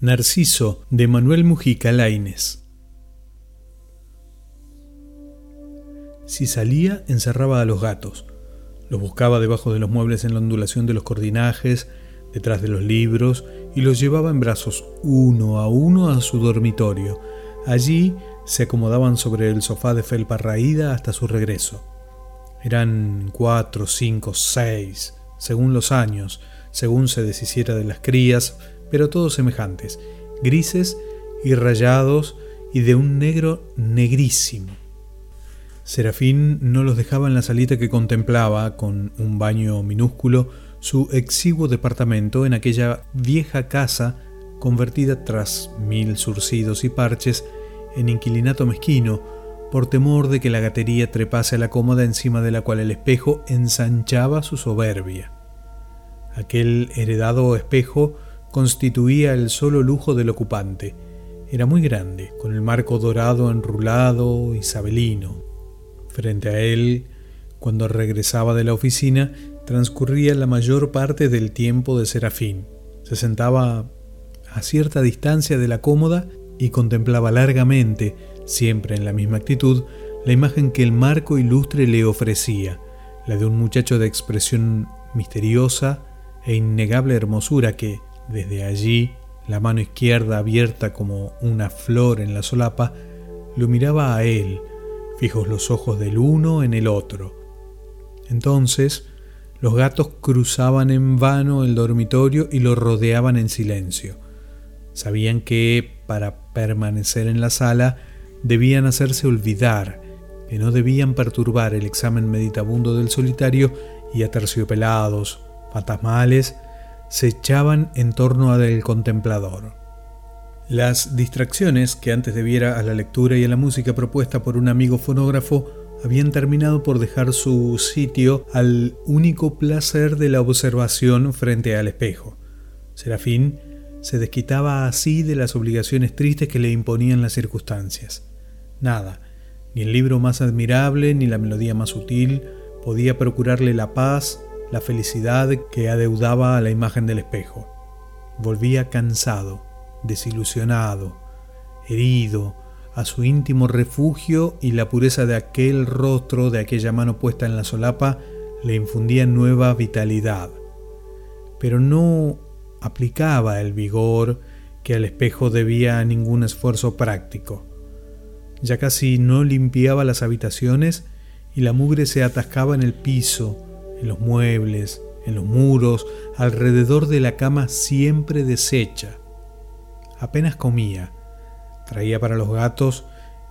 Narciso de Manuel Mujica Laines. Si salía, encerraba a los gatos. Los buscaba debajo de los muebles en la ondulación de los cortinajes, detrás de los libros, y los llevaba en brazos uno a uno a su dormitorio. Allí se acomodaban sobre el sofá de felpa raída hasta su regreso. Eran cuatro, cinco, seis, según los años, según se deshiciera de las crías, pero todos semejantes, grises y rayados y de un negro negrísimo. Serafín no los dejaba en la salita que contemplaba, con un baño minúsculo, su exiguo departamento en aquella vieja casa convertida tras mil surcidos y parches en inquilinato mezquino, por temor de que la gatería trepase a la cómoda encima de la cual el espejo ensanchaba su soberbia. Aquel heredado espejo constituía el solo lujo del ocupante. Era muy grande, con el marco dorado enrulado, isabelino. Frente a él, cuando regresaba de la oficina, transcurría la mayor parte del tiempo de Serafín. Se sentaba a cierta distancia de la cómoda y contemplaba largamente, siempre en la misma actitud, la imagen que el marco ilustre le ofrecía, la de un muchacho de expresión misteriosa e innegable hermosura que, desde allí, la mano izquierda abierta como una flor en la solapa, lo miraba a él, fijos los ojos del uno en el otro. Entonces, los gatos cruzaban en vano el dormitorio y lo rodeaban en silencio. Sabían que, para permanecer en la sala, debían hacerse olvidar, que no debían perturbar el examen meditabundo del solitario y aterciopelados, fantasmales, se echaban en torno del contemplador. Las distracciones que antes debiera a la lectura y a la música propuesta por un amigo fonógrafo habían terminado por dejar su sitio al único placer de la observación frente al espejo. Serafín se desquitaba así de las obligaciones tristes que le imponían las circunstancias. Nada, ni el libro más admirable, ni la melodía más sutil, podía procurarle la paz la felicidad que adeudaba a la imagen del espejo. Volvía cansado, desilusionado, herido, a su íntimo refugio y la pureza de aquel rostro, de aquella mano puesta en la solapa, le infundía nueva vitalidad. Pero no aplicaba el vigor que al espejo debía a ningún esfuerzo práctico. Ya casi no limpiaba las habitaciones y la mugre se atascaba en el piso, en los muebles, en los muros, alrededor de la cama siempre deshecha. Apenas comía. Traía para los gatos,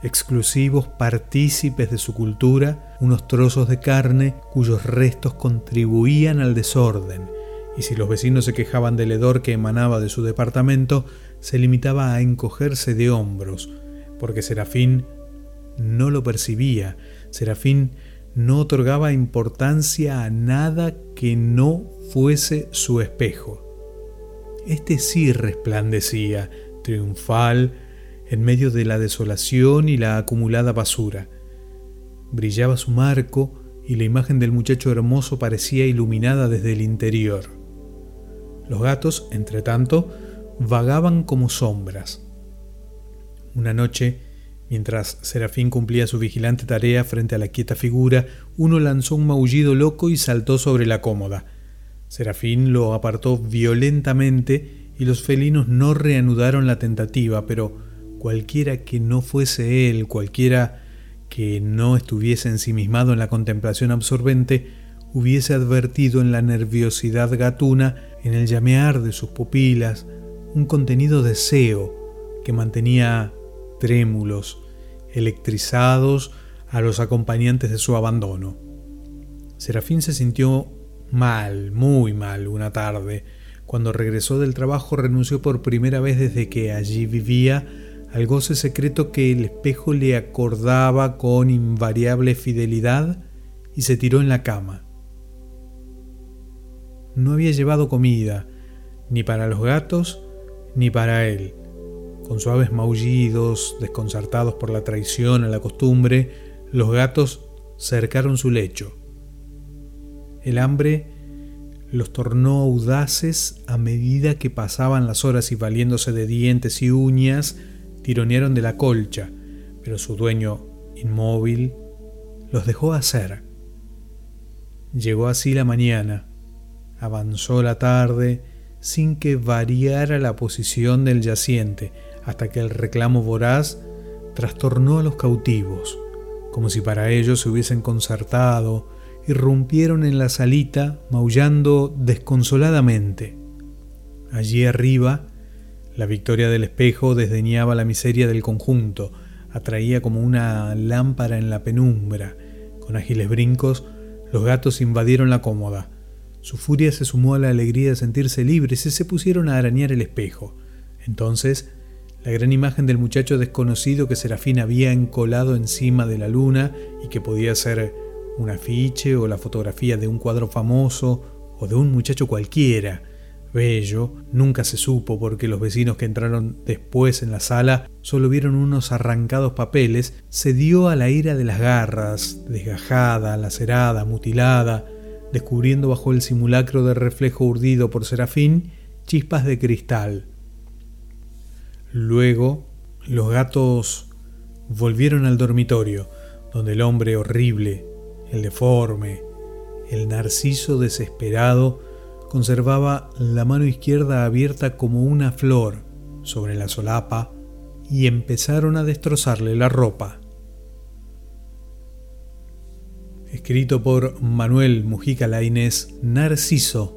exclusivos partícipes de su cultura, unos trozos de carne cuyos restos contribuían al desorden, y si los vecinos se quejaban del hedor que emanaba de su departamento, se limitaba a encogerse de hombros, porque Serafín no lo percibía. Serafín no otorgaba importancia a nada que no fuese su espejo. Este sí resplandecía, triunfal, en medio de la desolación y la acumulada basura. Brillaba su marco y la imagen del muchacho hermoso parecía iluminada desde el interior. Los gatos, entre tanto, vagaban como sombras. Una noche, Mientras Serafín cumplía su vigilante tarea frente a la quieta figura, uno lanzó un maullido loco y saltó sobre la cómoda. Serafín lo apartó violentamente y los felinos no reanudaron la tentativa, pero cualquiera que no fuese él, cualquiera que no estuviese ensimismado en la contemplación absorbente, hubiese advertido en la nerviosidad gatuna, en el llamear de sus pupilas, un contenido deseo que mantenía trémulos, electrizados a los acompañantes de su abandono. Serafín se sintió mal, muy mal, una tarde. Cuando regresó del trabajo renunció por primera vez desde que allí vivía al goce secreto que el espejo le acordaba con invariable fidelidad y se tiró en la cama. No había llevado comida, ni para los gatos, ni para él. Con suaves maullidos, desconcertados por la traición a la costumbre, los gatos cercaron su lecho. El hambre los tornó audaces a medida que pasaban las horas y valiéndose de dientes y uñas, tironearon de la colcha, pero su dueño, inmóvil, los dejó hacer. Llegó así la mañana, avanzó la tarde, sin que variara la posición del yaciente, hasta que el reclamo voraz trastornó a los cautivos, como si para ellos se hubiesen concertado, irrumpieron en la salita maullando desconsoladamente. Allí arriba, la victoria del espejo desdeñaba la miseria del conjunto, atraía como una lámpara en la penumbra. Con ágiles brincos, los gatos invadieron la cómoda. Su furia se sumó a la alegría de sentirse libres y se pusieron a arañar el espejo. Entonces, la gran imagen del muchacho desconocido que Serafín había encolado encima de la luna y que podía ser un afiche o la fotografía de un cuadro famoso o de un muchacho cualquiera. Bello, nunca se supo porque los vecinos que entraron después en la sala solo vieron unos arrancados papeles, se dio a la ira de las garras, desgajada, lacerada, mutilada, descubriendo bajo el simulacro de reflejo urdido por Serafín chispas de cristal. Luego, los gatos volvieron al dormitorio, donde el hombre horrible, el deforme, el narciso desesperado, conservaba la mano izquierda abierta como una flor sobre la solapa y empezaron a destrozarle la ropa. Escrito por Manuel Mujica Lainez, Narciso